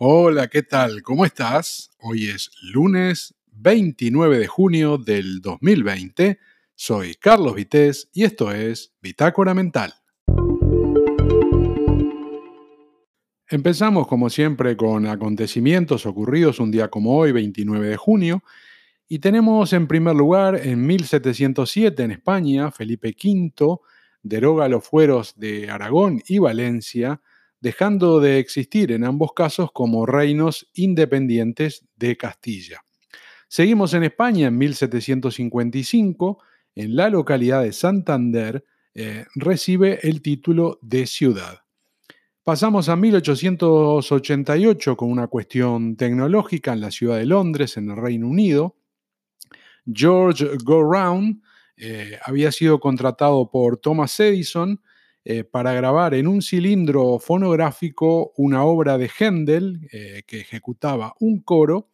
Hola, ¿qué tal? ¿Cómo estás? Hoy es lunes 29 de junio del 2020. Soy Carlos Vitéz y esto es Bitácora Mental. Empezamos como siempre con acontecimientos ocurridos un día como hoy, 29 de junio, y tenemos en primer lugar en 1707 en España, Felipe V deroga los fueros de Aragón y Valencia, dejando de existir en ambos casos como reinos independientes de Castilla. Seguimos en España en 1755, en la localidad de Santander, eh, recibe el título de ciudad. Pasamos a 1888 con una cuestión tecnológica en la ciudad de Londres, en el Reino Unido. George Go-Round eh, había sido contratado por Thomas Edison eh, para grabar en un cilindro fonográfico una obra de Händel eh, que ejecutaba un coro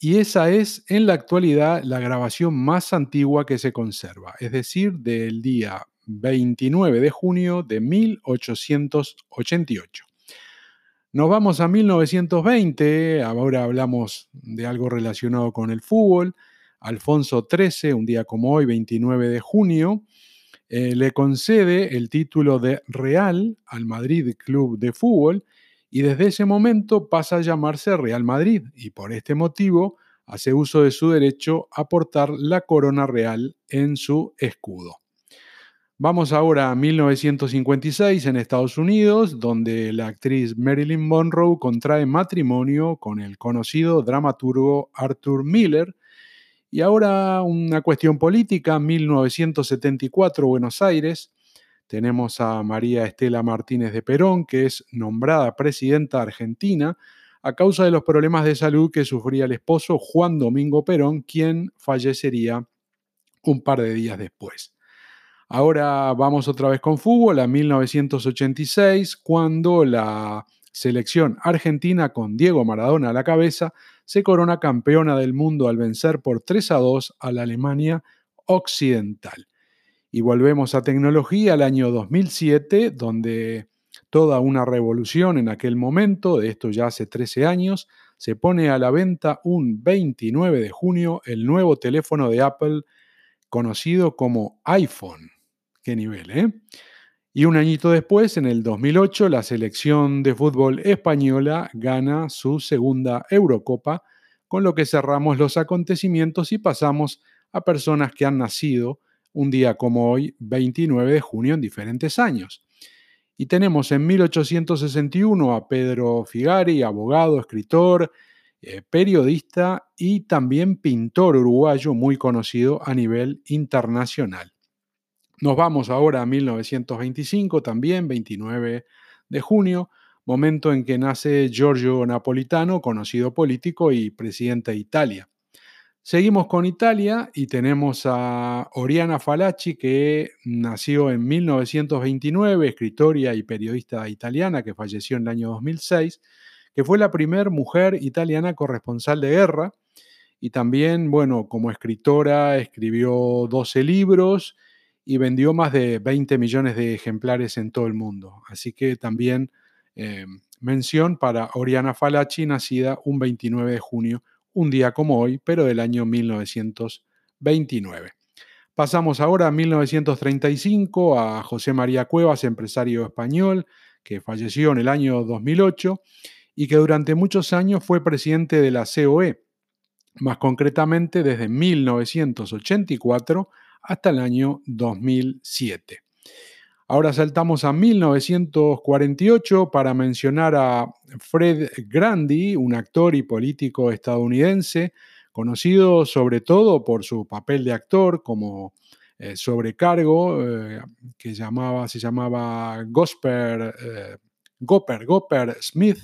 y esa es en la actualidad la grabación más antigua que se conserva, es decir, del día 29 de junio de 1888. Nos vamos a 1920, ahora hablamos de algo relacionado con el fútbol. Alfonso XIII, un día como hoy, 29 de junio, eh, le concede el título de Real al Madrid Club de Fútbol y desde ese momento pasa a llamarse Real Madrid y por este motivo hace uso de su derecho a portar la corona real en su escudo. Vamos ahora a 1956 en Estados Unidos, donde la actriz Marilyn Monroe contrae matrimonio con el conocido dramaturgo Arthur Miller. Y ahora una cuestión política, 1974 Buenos Aires. Tenemos a María Estela Martínez de Perón, que es nombrada presidenta argentina a causa de los problemas de salud que sufría el esposo Juan Domingo Perón, quien fallecería un par de días después. Ahora vamos otra vez con fútbol a 1986, cuando la selección argentina con Diego Maradona a la cabeza se corona campeona del mundo al vencer por 3 a 2 a la Alemania occidental. Y volvemos a tecnología al año 2007, donde toda una revolución en aquel momento, de esto ya hace 13 años, se pone a la venta un 29 de junio el nuevo teléfono de Apple conocido como iPhone. Qué nivel, ¿eh? Y un añito después, en el 2008, la selección de fútbol española gana su segunda Eurocopa, con lo que cerramos los acontecimientos y pasamos a personas que han nacido un día como hoy, 29 de junio, en diferentes años. Y tenemos en 1861 a Pedro Figari, abogado, escritor, eh, periodista y también pintor uruguayo muy conocido a nivel internacional. Nos vamos ahora a 1925, también 29 de junio, momento en que nace Giorgio Napolitano, conocido político y presidente de Italia. Seguimos con Italia y tenemos a Oriana Falacci, que nació en 1929, escritora y periodista italiana, que falleció en el año 2006, que fue la primera mujer italiana corresponsal de guerra y también, bueno, como escritora escribió 12 libros y vendió más de 20 millones de ejemplares en todo el mundo. Así que también eh, mención para Oriana Falacci, nacida un 29 de junio, un día como hoy, pero del año 1929. Pasamos ahora a 1935 a José María Cuevas, empresario español, que falleció en el año 2008 y que durante muchos años fue presidente de la COE, más concretamente desde 1984 hasta el año 2007. Ahora saltamos a 1948 para mencionar a Fred Grandy, un actor y político estadounidense, conocido sobre todo por su papel de actor como eh, sobrecargo, eh, que llamaba, se llamaba Gosper, eh, Gopper, Gopper Smith,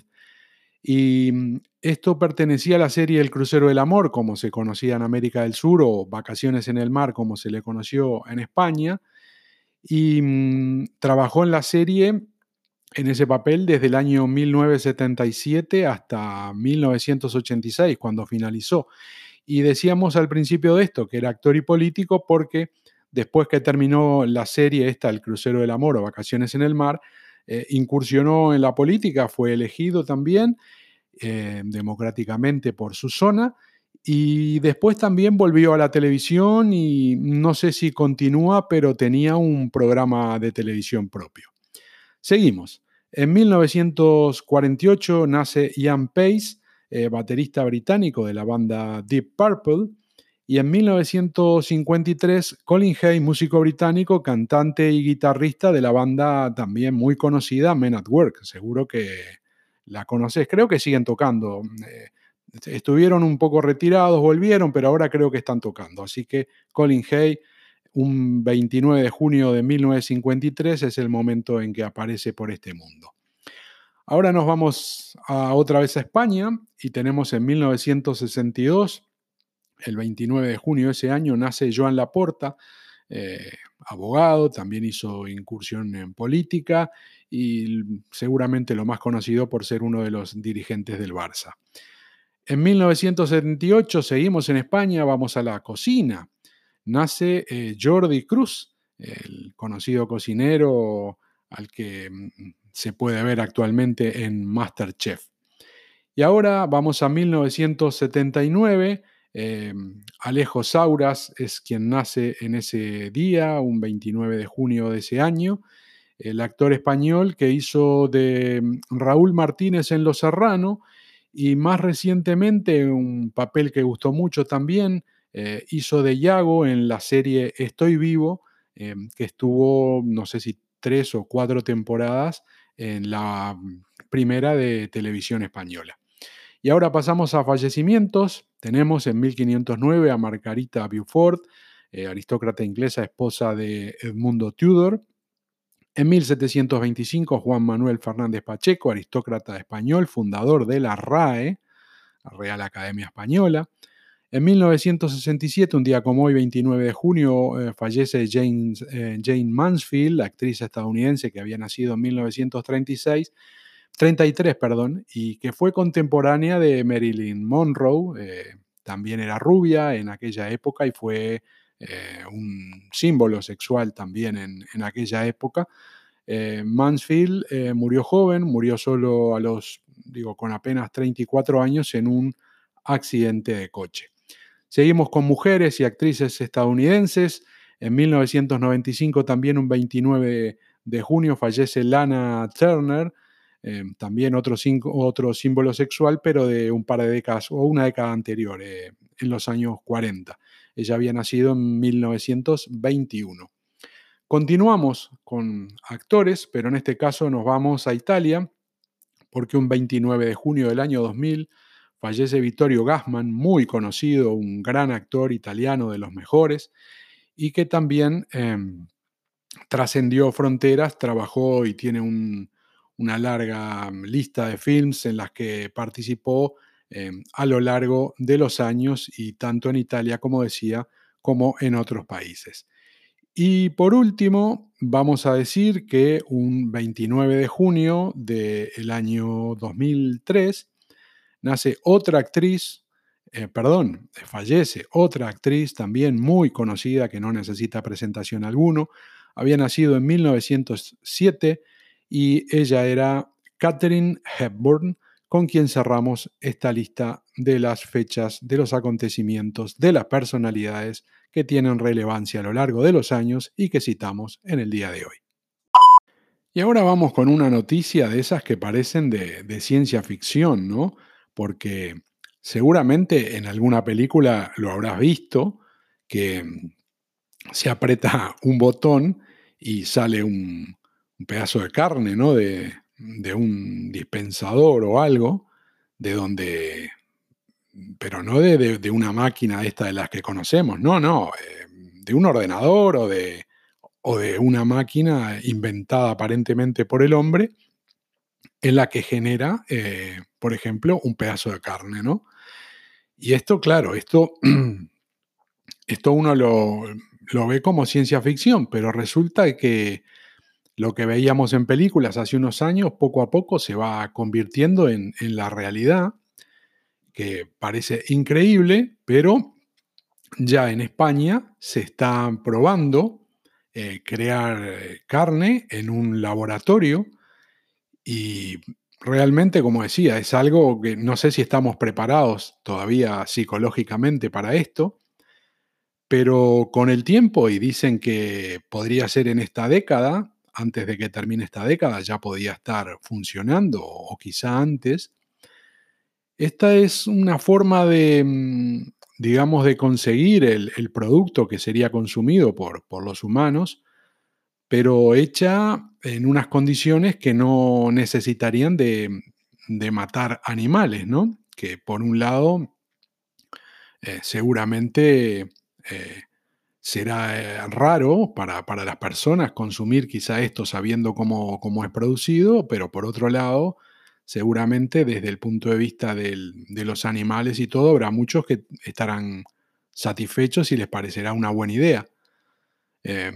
y mm, esto pertenecía a la serie El Crucero del Amor, como se conocía en América del Sur, o Vacaciones en el Mar, como se le conoció en España. Y mm, trabajó en la serie en ese papel desde el año 1977 hasta 1986, cuando finalizó. Y decíamos al principio de esto que era actor y político porque después que terminó la serie esta, El Crucero del Amor o Vacaciones en el Mar, eh, incursionó en la política, fue elegido también eh, democráticamente por su zona y después también volvió a la televisión y no sé si continúa, pero tenía un programa de televisión propio. Seguimos. En 1948 nace Ian Pace, eh, baterista británico de la banda Deep Purple, y en 1953 Colin Hay, músico británico, cantante y guitarrista de la banda también muy conocida Men at Work. Seguro que la conoces, creo que siguen tocando. Eh, estuvieron un poco retirados, volvieron, pero ahora creo que están tocando. Así que Colin Hay, un 29 de junio de 1953, es el momento en que aparece por este mundo. Ahora nos vamos a, otra vez a España y tenemos en 1962, el 29 de junio de ese año, nace Joan Laporta, eh, abogado, también hizo incursión en política y seguramente lo más conocido por ser uno de los dirigentes del Barça. En 1978 seguimos en España, vamos a la cocina. Nace eh, Jordi Cruz, el conocido cocinero al que mm, se puede ver actualmente en Masterchef. Y ahora vamos a 1979. Eh, Alejo Sauras es quien nace en ese día, un 29 de junio de ese año. El actor español que hizo de mm, Raúl Martínez en Los Serrano y más recientemente, un papel que gustó mucho también, eh, hizo de Yago en la serie Estoy Vivo, eh, que estuvo, no sé si tres o cuatro temporadas en la primera de televisión española. Y ahora pasamos a fallecimientos. Tenemos en 1509 a Margarita Beaufort, eh, aristócrata inglesa, esposa de Edmundo Tudor. En 1725, Juan Manuel Fernández Pacheco, aristócrata español, fundador de la RAE, la Real Academia Española. En 1967, un día como hoy, 29 de junio, eh, fallece eh, Jane Mansfield, la actriz estadounidense que había nacido en 1936, 33, perdón, y que fue contemporánea de Marilyn Monroe. Eh, también era rubia en aquella época y fue eh, un símbolo sexual también en, aquella época. Eh, Mansfield murió joven, murió solo a los, digo, con apenas 34 años en un accidente de coche. Seguimos con mujeres y actrices estadounidenses. En 1995, también un 29 de junio, fallece Lana Turner, también otro, otro, símbolo sexual, pero de un par de décadas o una década anterior, en los años 40. Ella había nacido en 1921. Continuamos con actores, pero en este caso nos vamos a Italia, porque un 29 de junio del año 2000 fallece Vittorio Gassman, muy conocido, un gran actor italiano de los mejores, y que también em, trascendió fronteras, trabajó y tiene una larga lista de films en las que participó Em, a lo largo de los años y tanto en Italia, como decía, como en otros países. Y por último, vamos a decir que un 29 de junio del año 2003 nace otra actriz, eh, perdón, fallece otra actriz también muy conocida que no necesita presentación alguno. Había nacido en 1907 y ella era Catherine Hepburn, con quien cerramos esta lista de las fechas, de los acontecimientos, de las personalidades que tienen relevancia a lo largo de los años y que citamos en el día de hoy. Y ahora vamos con una noticia de esas que parecen de, ciencia ficción, ¿no? Porque seguramente en alguna película lo habrás visto, que se aprieta un botón y sale un, pedazo de carne, ¿no? De, de un dispensador o algo, de donde, pero no de, una máquina esta de las que conocemos, no, no, eh, de un ordenador o de, o de una máquina inventada aparentemente por el hombre, en la que genera, eh, por ejemplo, un pedazo de carne, ¿no? Y esto, claro, esto, esto uno lo ve como ciencia ficción, pero resulta que lo que veíamos en películas hace unos años, poco a poco se va convirtiendo en, la realidad, que parece increíble, pero ya en España se está probando eh, crear carne en un laboratorio y realmente, como decía, es algo que no sé si estamos preparados todavía psicológicamente para esto, pero con el tiempo, y dicen que podría ser en esta década, antes de que termine esta década ya podía estar funcionando o quizá antes, esta es una forma de, mm, digamos, de conseguir el, producto que sería consumido por, por los humanos, pero hecha en unas condiciones que no necesitarían de, matar animales, ¿no? Que por un lado, eh, seguramente eh, será eh, raro para, las personas consumir quizá esto sabiendo cómo, cómo, es producido, pero por otro lado, seguramente desde el punto de vista de los animales y todo, habrá muchos que estarán satisfechos y les parecerá una buena idea. Eh,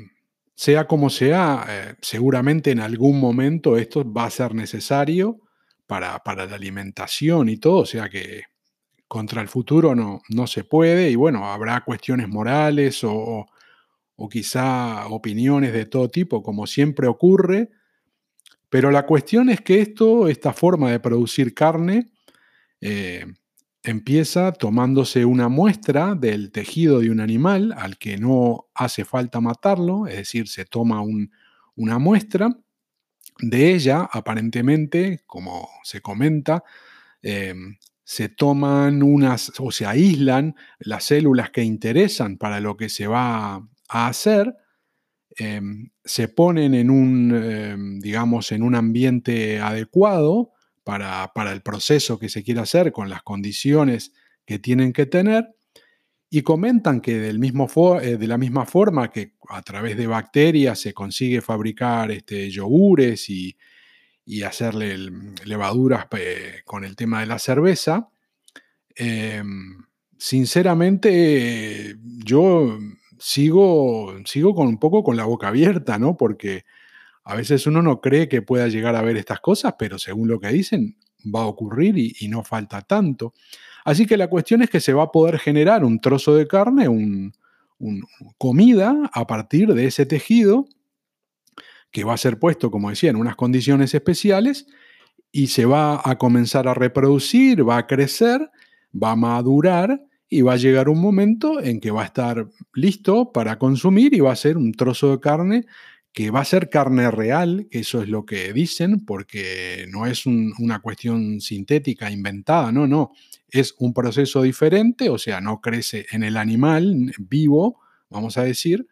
sea como sea, eh, seguramente en algún momento esto va a ser necesario para, para, la alimentación y todo, o sea que contra el futuro no, no se puede y bueno, habrá cuestiones morales o, o quizá opiniones de todo tipo, como siempre ocurre, pero la cuestión es que esto, esta forma de producir carne, eh, empieza tomándose una muestra del tejido de un animal al que no hace falta matarlo, es decir, se toma una muestra. De ella, aparentemente, como se comenta, eh, se toman unas o se aíslan las células que interesan para lo que se va a hacer Em, se ponen en un, em, digamos, en un ambiente adecuado para, el proceso que se quiere hacer con las condiciones que tienen que tener y comentan que del mismo eh, de la misma forma que a través de bacterias se consigue fabricar este, yogures y, hacerle levaduras con el tema de la cerveza, em, sinceramente yo sigo, sigo con un poco con la boca abierta, ¿no? Porque a veces uno no cree que pueda llegar a ver estas cosas, pero según lo que dicen, va a ocurrir y, no falta tanto. Así que la cuestión es que se va a poder generar un trozo de carne, un, comida a partir de ese tejido que va a ser puesto, como decía, en unas condiciones especiales y se va a comenzar a reproducir, va a crecer, va a madurar y va a llegar un momento en que va a estar listo para consumir y va a ser un trozo de carne que va a ser carne real, que eso es lo que dicen, porque no es una cuestión sintética inventada, no, no, es un proceso diferente, o sea, no crece en el animal vivo, vamos a decir,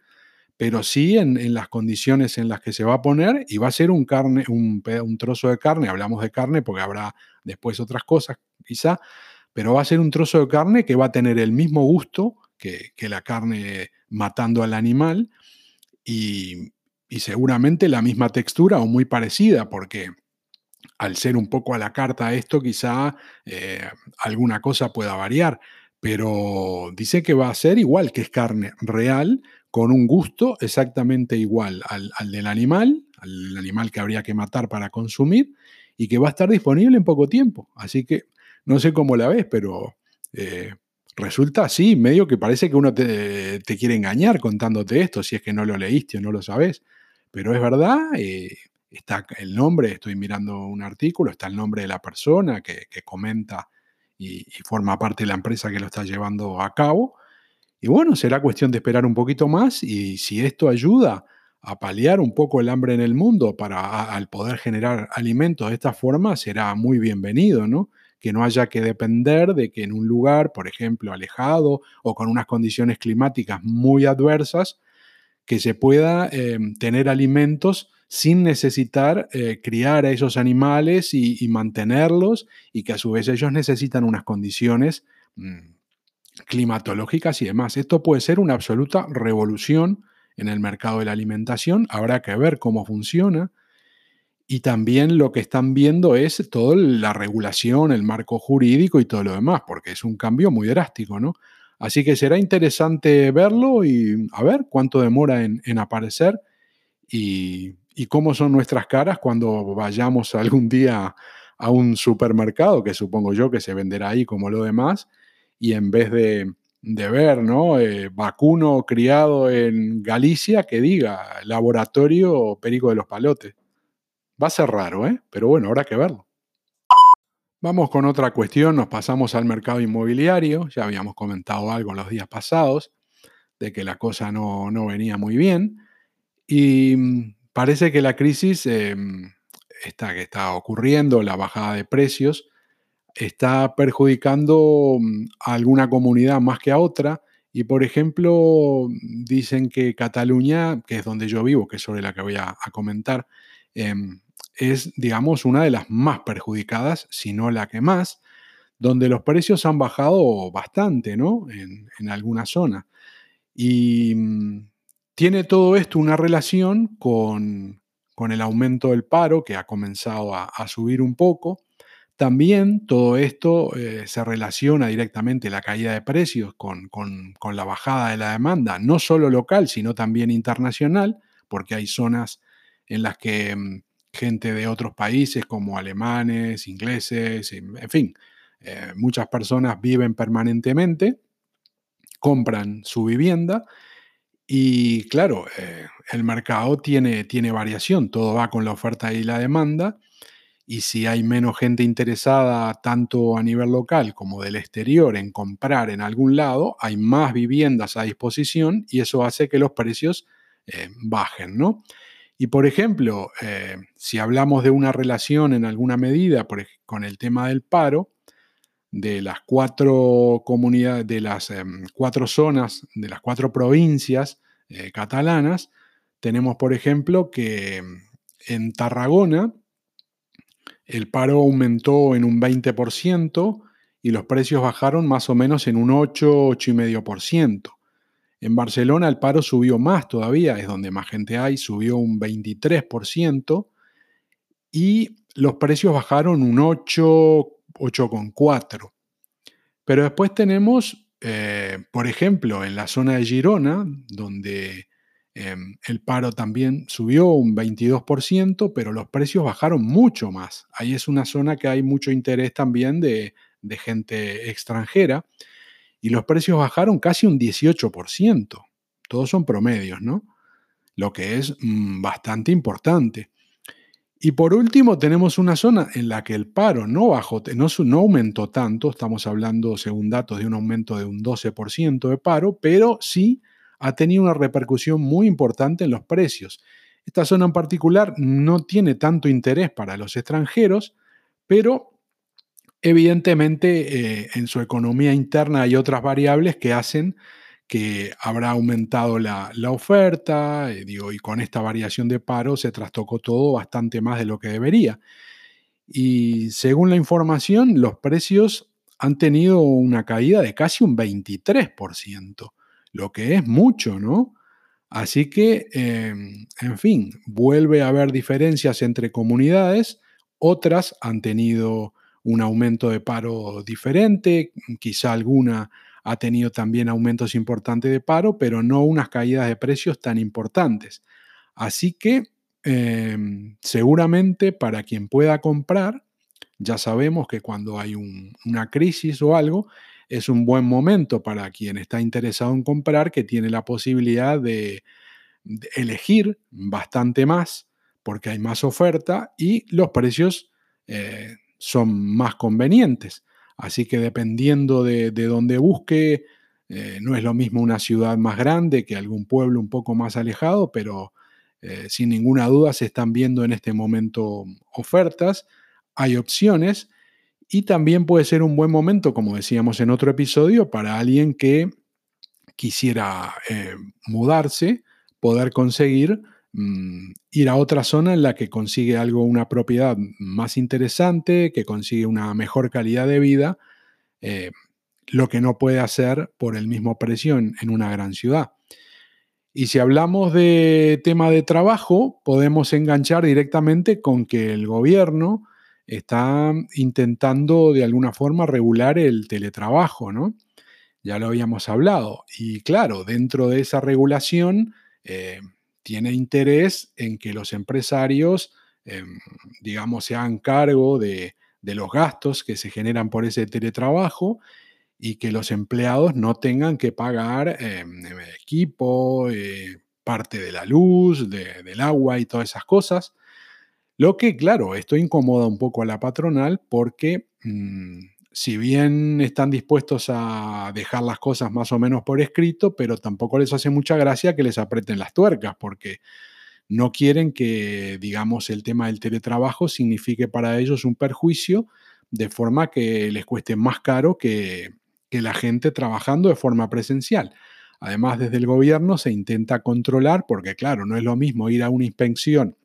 pero sí en, las condiciones en las que se va a poner y va a ser un, carne, un, un trozo de carne, hablamos de carne porque habrá después otras cosas quizá, pero va a ser un trozo de carne que va a tener el mismo gusto que, la carne matando al animal y, seguramente la misma textura o muy parecida, porque al ser un poco a la carta esto, quizá eh, alguna cosa pueda variar, pero dice que va a ser igual, que es carne real, con un gusto exactamente igual al, del animal, al animal que habría que matar para consumir, y que va a estar disponible en poco tiempo. Así que no sé cómo la ves, pero eh, resulta así, medio que parece que uno te, quiere engañar contándote esto, si es que no lo leíste o no lo sabes. Pero es verdad, eh, está el nombre, estoy mirando un artículo, está el nombre de la persona que, comenta y, forma parte de la empresa que lo está llevando a cabo. Y bueno, será cuestión de esperar un poquito más y si esto ayuda a paliar un poco el hambre en el mundo para al poder generar alimentos de esta forma, será muy bienvenido, ¿no? que no haya que depender de que en un lugar, por ejemplo, alejado o con unas condiciones climáticas muy adversas, que se pueda eh, tener alimentos sin necesitar eh, criar a esos animales y, mantenerlos y que a su vez ellos necesitan unas condiciones mm, climatológicas y demás. Esto puede ser una absoluta revolución en el mercado de la alimentación. Habrá que ver cómo funciona y también lo que están viendo es toda la regulación, el marco jurídico y todo lo demás, porque es un cambio muy drástico, ¿no? Así que será interesante verlo y a ver cuánto demora en, aparecer y, cómo son nuestras caras cuando vayamos algún día a un supermercado, que supongo yo que se venderá ahí como lo demás, y en vez de, ver, ¿no? Eh, vacuno criado en Galicia, que diga laboratorio Perico de los Palotes. Va a ser raro, ¿eh? Pero bueno, habrá que verlo. Vamos con otra cuestión, nos pasamos al mercado inmobiliario, ya habíamos comentado algo los días pasados, de que la cosa no, venía muy bien, y mm, parece que la crisis em, esta que está ocurriendo, la bajada de precios, está perjudicando mm, a alguna comunidad más que a otra, y por ejemplo, dicen que Cataluña, que es donde yo vivo, que es sobre la que voy a, comentar, em, es, digamos, una de las más perjudicadas, si no la que más, donde los precios han bajado bastante, ¿no? En, en alguna zona. Y mm, tiene todo esto una relación con, el aumento del paro, que ha comenzado a, subir un poco. También todo esto eh, se relaciona directamente la caída de precios con, con, la bajada de la demanda, no solo local, sino también internacional, porque hay zonas en las que mm, gente de otros países como alemanes, ingleses, en fin, eh, muchas personas viven permanentemente, compran su vivienda y claro, eh, el mercado tiene, tiene variación, todo va con la oferta y la demanda y si hay menos gente interesada tanto a nivel local como del exterior en comprar en algún lado, hay más viviendas a disposición y eso hace que los precios eh, bajen, ¿no? Y por ejemplo, eh, si hablamos de una relación en alguna medida con el tema del paro, de las cuatro comunidades, de las em, cuatro zonas, de las cuatro provincias eh, catalanas, tenemos, por ejemplo, que em, en Tarragona el paro aumentó en un 20% y los precios bajaron más o menos en un 8, 8,5%. En Barcelona el paro subió más todavía, es donde más gente hay, subió un 23% y los precios bajaron un 8, 8,4%. Pero después tenemos, eh, por ejemplo, en la zona de Girona, donde em, el paro también subió un 22%, pero los precios bajaron mucho más. Ahí es una zona que hay mucho interés también de, de gente extranjera y los precios bajaron casi un 18%. Todos son promedios, ¿no? Lo que es mm, bastante importante. Y por último, tenemos una zona en la que el paro no bajó, no, no aumentó tanto, estamos hablando, según datos, de un aumento de un 12% de paro, pero sí ha tenido una repercusión muy importante en los precios. Esta zona en particular no tiene tanto interés para los extranjeros, pero Evidentemente, eh, en su economía interna hay otras variables que hacen que habrá aumentado la, oferta, eh, y con esta variación de paro se trastocó todo bastante más de lo que debería. Y según la información, los precios han tenido una caída de casi un 23%, lo que es mucho, ¿no? Así que, em, en fin, vuelve a haber diferencias entre comunidades, otras han tenido un aumento de paro diferente, quizá alguna ha tenido también aumentos importantes de paro, pero no unas caídas de precios tan importantes. Así que em, seguramente para quien pueda comprar, ya sabemos que cuando hay una crisis o algo, es un buen momento para quien está interesado en comprar, que tiene la posibilidad de, elegir bastante más, porque hay más oferta y los precios eh, son más convenientes. Así que dependiendo de, de dónde busque, eh, no es lo mismo una ciudad más grande que algún pueblo un poco más alejado, pero eh, sin ninguna duda se están viendo en este momento ofertas, hay opciones y también puede ser un buen momento, como decíamos en otro episodio, para alguien que quisiera eh, mudarse, poder conseguir Mm, ir a otra zona en la que consigue algo, una propiedad más interesante, que consigue una mejor calidad de vida, eh, lo que no puede hacer por el mismo precio en, una gran ciudad. Y si hablamos de tema de trabajo, podemos enganchar directamente con que el gobierno está intentando de alguna forma regular el teletrabajo, ¿no? Ya lo habíamos hablado. Y claro, dentro de esa regulación, eh, tiene interés en que los empresarios, em, digamos, se hagan cargo de, los gastos que se generan por ese teletrabajo y que los empleados no tengan que pagar em, equipo, eh, parte de la luz, del agua y todas esas cosas. Lo que, claro, esto incomoda un poco a la patronal porque mm, si bien están dispuestos a dejar las cosas más o menos por escrito, pero tampoco les hace mucha gracia que les aprieten las tuercas porque no quieren que, digamos, el tema del teletrabajo signifique para ellos un perjuicio de forma que les cueste más caro que, la gente trabajando de forma presencial. Además, desde el gobierno se intenta controlar, porque claro, no es lo mismo ir a una inspección,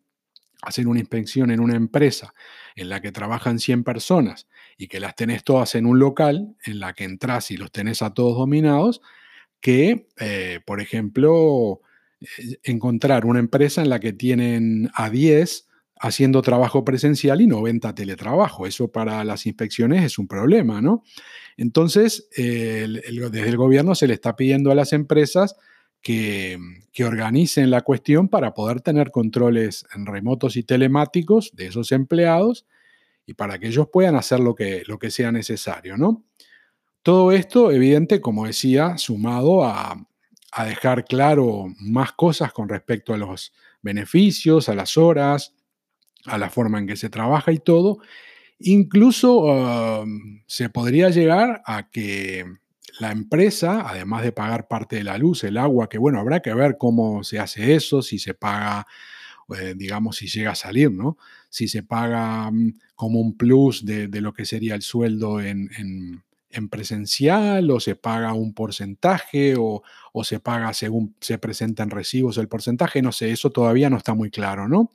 hacer una inspección en una empresa en la que trabajan 100 personas y que las tenés todas en un local, en la que entras y los tenés a todos dominados, que, eh, por ejemplo, eh, encontrar una empresa en la que tienen a 10 haciendo trabajo presencial y 90 teletrabajo. Eso para las inspecciones es un problema, ¿no? Entonces, desde el gobierno se le está pidiendo a las empresas que, organicen la cuestión para poder tener controles remotos y telemáticos de esos empleados y para que ellos puedan hacer lo que, lo que sea necesario, ¿no? Todo esto, evidente, como decía, sumado a, a dejar claro más cosas con respecto a los beneficios, a las horas, a la forma en que se trabaja y todo. Incluso se podría llegar a que la empresa, además de pagar parte de la luz, el agua, que bueno, habrá que ver cómo se hace eso, si se paga, eh, digamos, si llega a salir, ¿no? Si se paga mm, como un plus de, lo que sería el sueldo en, en, presencial o se paga un porcentaje o, o se paga según se presentan recibos el porcentaje, no sé, eso todavía no está muy claro, ¿no?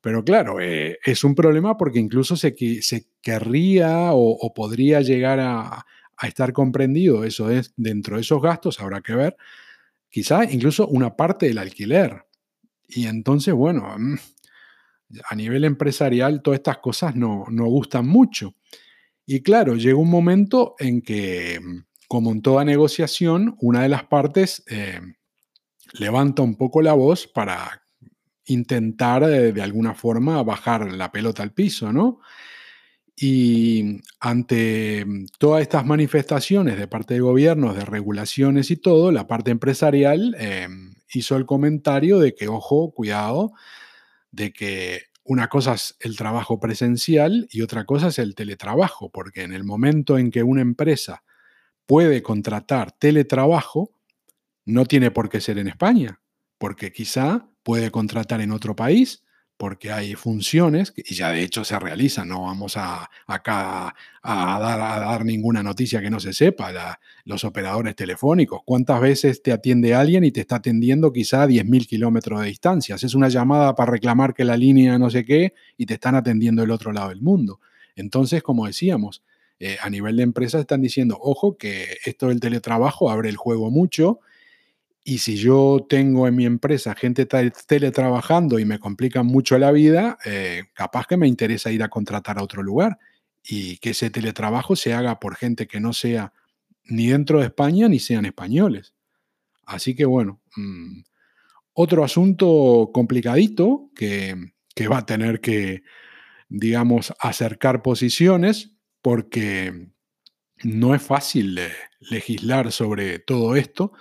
Pero claro, eh, es un problema porque incluso se, se querría o, podría llegar a, estar comprendido eso es dentro de esos gastos, habrá que ver, quizá incluso una parte del alquiler. Y entonces, bueno, mm, a nivel empresarial todas estas cosas no, no gustan mucho. Y claro, llega un momento en que, como en toda negociación, una de las partes eh, levanta un poco la voz para intentar eh, de, alguna forma bajar la pelota al piso, ¿no? Y ante mm, todas estas manifestaciones de parte de gobiernos, de regulaciones y todo, la parte empresarial em, hizo el comentario de que, ojo, cuidado, de que una cosa es el trabajo presencial y otra cosa es el teletrabajo, porque en el momento en que una empresa puede contratar teletrabajo, no tiene por qué ser en España, porque quizá puede contratar en otro país porque hay funciones y ya de hecho se realizan, no vamos a, acá a dar, ninguna noticia que no se sepa, los operadores telefónicos, cuántas veces te atiende alguien y te está atendiendo quizá a 10.000 kilómetros de distancia, es una llamada para reclamar que la línea no sé qué y te están atendiendo del otro lado del mundo. Entonces, como decíamos, eh, a nivel de empresas están diciendo, ojo, que esto del teletrabajo abre el juego mucho y si yo tengo en mi empresa gente teletrabajando y me complican mucho la vida, eh, capaz que me interesa ir a contratar a otro lugar y que ese teletrabajo se haga por gente que no sea ni dentro de España ni sean españoles. Así que bueno, mm, otro asunto complicadito que, que va a tener que, digamos, acercar posiciones porque no es fácil legislar sobre todo esto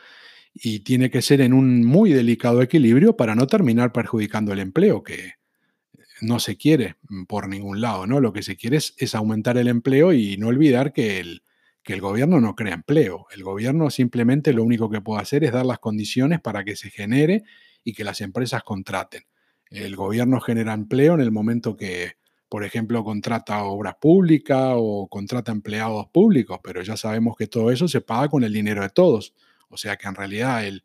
y tiene que ser en un muy delicado equilibrio para no terminar perjudicando el empleo, que no se quiere por ningún lado, ¿no? Lo que se quiere es, aumentar el empleo y no olvidar que el, que el gobierno no crea empleo. El gobierno simplemente lo único que puede hacer es dar las condiciones para que se genere y que las empresas contraten. El gobierno genera empleo en el momento que, por ejemplo, contrata obras públicas o contrata empleados públicos, pero ya sabemos que todo eso se paga con el dinero de todos. O sea que en realidad el,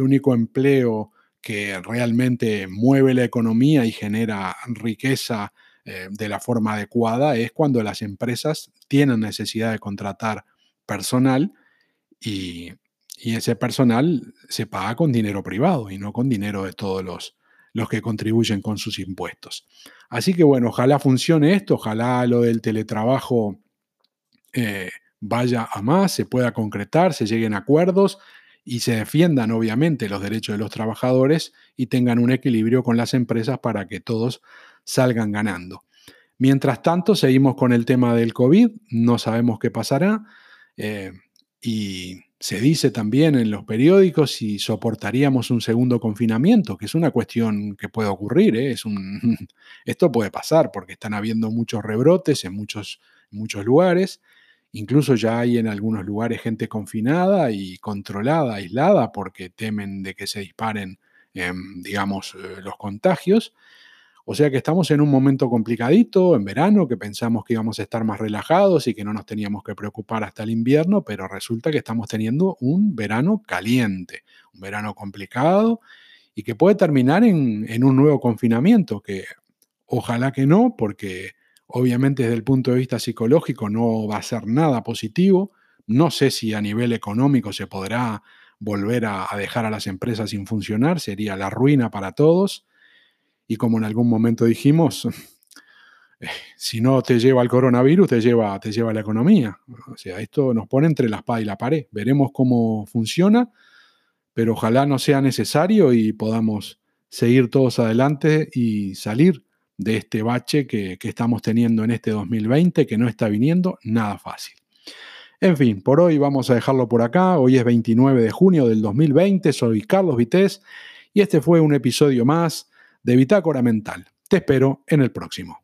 único empleo que realmente mueve la economía y genera riqueza eh, de la forma adecuada es cuando las empresas tienen necesidad de contratar personal y, ese personal se paga con dinero privado y no con dinero de todos los, los que contribuyen con sus impuestos. Así que bueno, ojalá funcione esto, ojalá lo del teletrabajo eh, vaya a más, se pueda concretar, se lleguen a acuerdos y se defiendan obviamente los derechos de los trabajadores y tengan un equilibrio con las empresas para que todos salgan ganando. Mientras tanto, seguimos con el tema del COVID, no sabemos qué pasará eh, y Se dice también en los periódicos si soportaríamos un segundo confinamiento, que es una cuestión que puede ocurrir. ¿eh? Es un, esto puede pasar porque están habiendo muchos rebrotes en muchos, muchos lugares. Incluso ya hay en algunos lugares gente confinada y controlada, aislada, porque temen de que se disparen, em, digamos, eh, los contagios. O sea que estamos en un momento complicadito, en verano, que pensamos que íbamos a estar más relajados y que no nos teníamos que preocupar hasta el invierno, pero resulta que estamos teniendo un verano caliente, un verano complicado y que puede terminar en, un nuevo confinamiento, que ojalá que no, porque obviamente desde el punto de vista psicológico no va a ser nada positivo. No sé si a nivel económico se podrá volver a dejar a las empresas sin funcionar, sería la ruina para todos y como en algún momento dijimos, eh, si no te lleva el coronavirus, te lleva, te lleva la economía. O sea, esto nos pone entre la espada y la pared. Veremos cómo funciona, pero ojalá no sea necesario y podamos seguir todos adelante y salir de este bache que, que estamos teniendo en este 2020, que no está viniendo nada fácil. En fin, por hoy vamos a dejarlo por acá. Hoy es 29 de junio del 2020. Soy Carlos Vitéz y este fue un episodio más de Bitácora Mental. Te espero en el próximo.